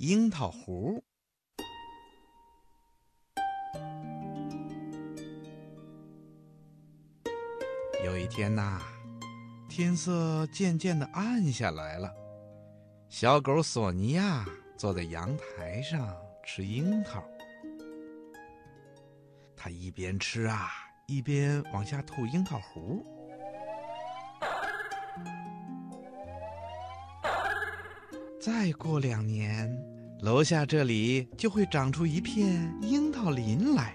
樱桃核。有一天呐，天色渐渐的暗下来了。小狗索尼娅坐在阳台上吃樱桃，它一边吃啊，一边往下吐樱桃核。再过两年，楼下这里就会长出一片樱桃林来。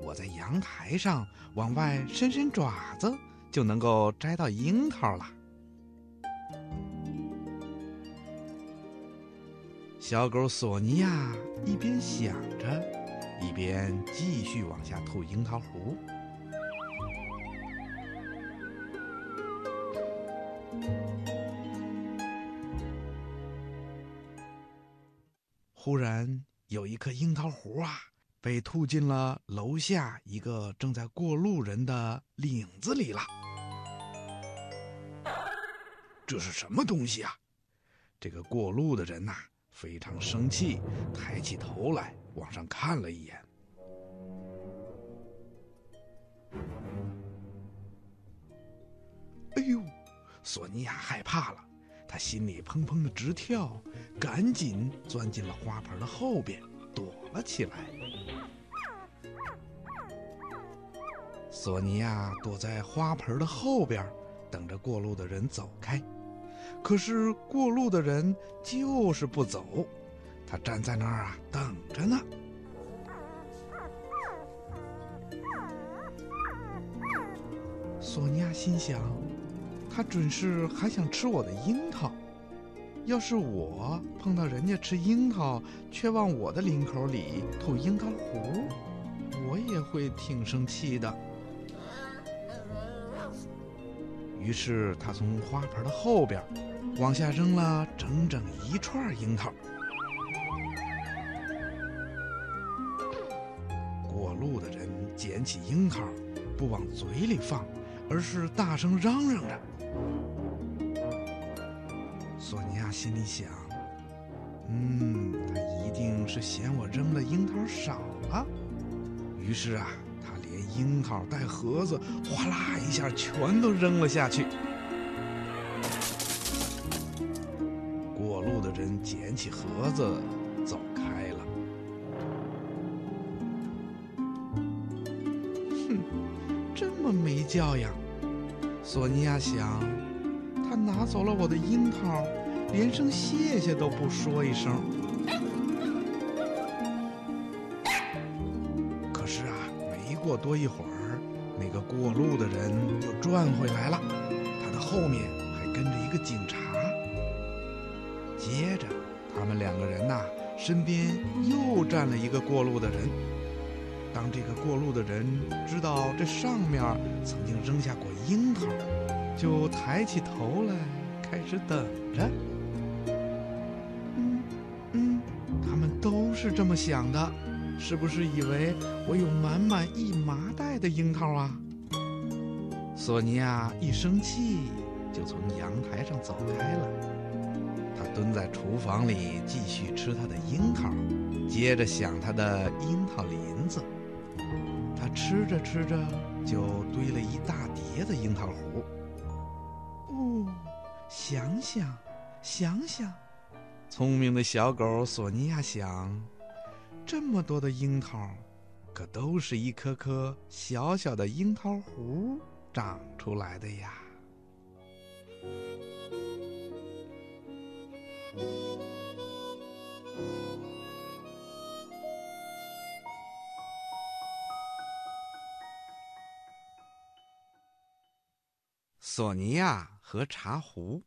我在阳台上往外伸伸爪子，就能够摘到樱桃了。小狗索尼娅一边想着，一边继续往下吐樱桃核。忽然，有一颗樱桃核啊，被吐进了楼下一个正在过路人的领子里了。这是什么东西啊？这个过路的人呐，非常生气，抬起头来往上看了一眼。哎呦，索尼娅害怕了。他心里砰砰的直跳，赶紧钻进了花盆的后边，躲了起来。索尼娅躲在花盆的后边，等着过路的人走开。可是过路的人就是不走，他站在那儿啊，等着呢。索尼娅心想。他准是还想吃我的樱桃。要是我碰到人家吃樱桃，却往我的领口里吐樱桃核，我也会挺生气的。于是他从花盆的后边往下扔了整整一串樱桃。过路的人捡起樱桃，不往嘴里放，而是大声嚷嚷着。索尼娅心里想：“嗯，他一定是嫌我扔的樱桃少了。”于是啊，他连樱桃带盒子，哗啦一下全都扔了下去。过路的人捡起盒子，走开了。哼，这么没教养！索尼娅想。他拿走了我的樱桃，连声谢谢都不说一声。可是啊，没过多一会儿，那个过路的人又转回来了，他的后面还跟着一个警察。接着，他们两个人呐，身边又站了一个过路的人。当这个过路的人知道这上面曾经扔下过樱桃。就抬起头来，开始等着。是这么想的，是不是以为我有满满一麻袋的樱桃啊？索尼娅一生气，就从阳台上走开了。她蹲在厨房里继续吃她的樱桃，接着想她的樱桃林子。她吃着吃着，就堆了一大叠的樱桃核。哦想想，想想，聪明的小狗索尼娅想：这么多的樱桃，可都是一颗颗小小的樱桃核长出来的呀。索尼娅。和茶壶。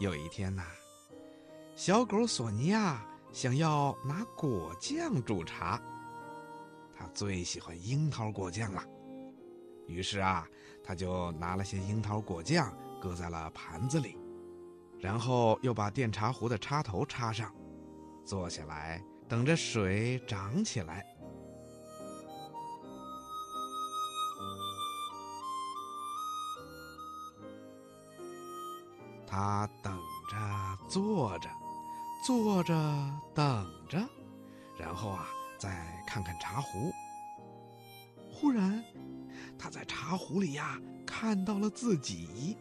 有一天呐，小狗索尼娅想要拿果酱煮茶，它最喜欢樱桃果酱了。于是啊，他就拿了些樱桃果酱，搁在了盘子里。然后又把电茶壶的插头插上，坐下来等着水涨起来。他等着，坐着，坐着，等着，然后啊，再看看茶壶。忽然，他在茶壶里呀看到了自己。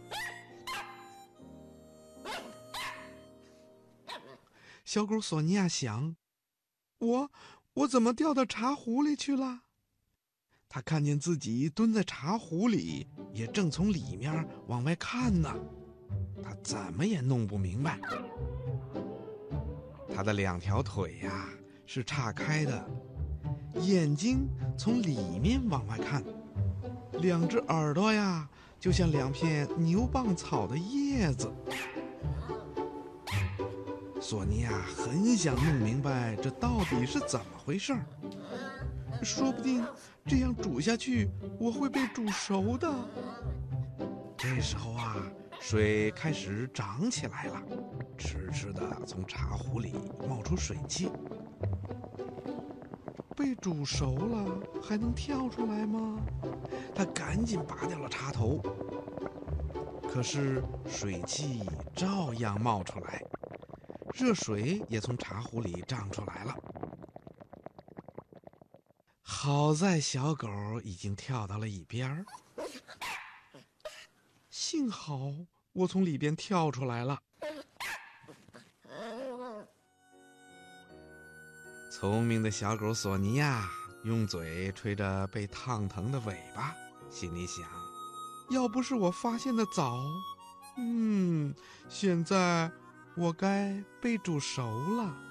小狗索尼娅想：“我，我怎么掉到茶壶里去了？”他看见自己蹲在茶壶里，也正从里面往外看呢。他怎么也弄不明白，他的两条腿呀是岔开的，眼睛从里面往外看，两只耳朵呀就像两片牛蒡草的叶子。索尼娅很想弄明白这到底是怎么回事儿，说不定这样煮下去我会被煮熟的。这时候啊。水开始涨起来了，迟迟的从茶壶里冒出水汽。被煮熟了还能跳出来吗？他赶紧拔掉了插头，可是水汽照样冒出来，热水也从茶壶里涨出来了。好在小狗已经跳到了一边儿。幸好我从里边跳出来了。聪明的小狗索尼娅用嘴吹着被烫疼的尾巴，心里想：要不是我发现的早，嗯，现在我该被煮熟了。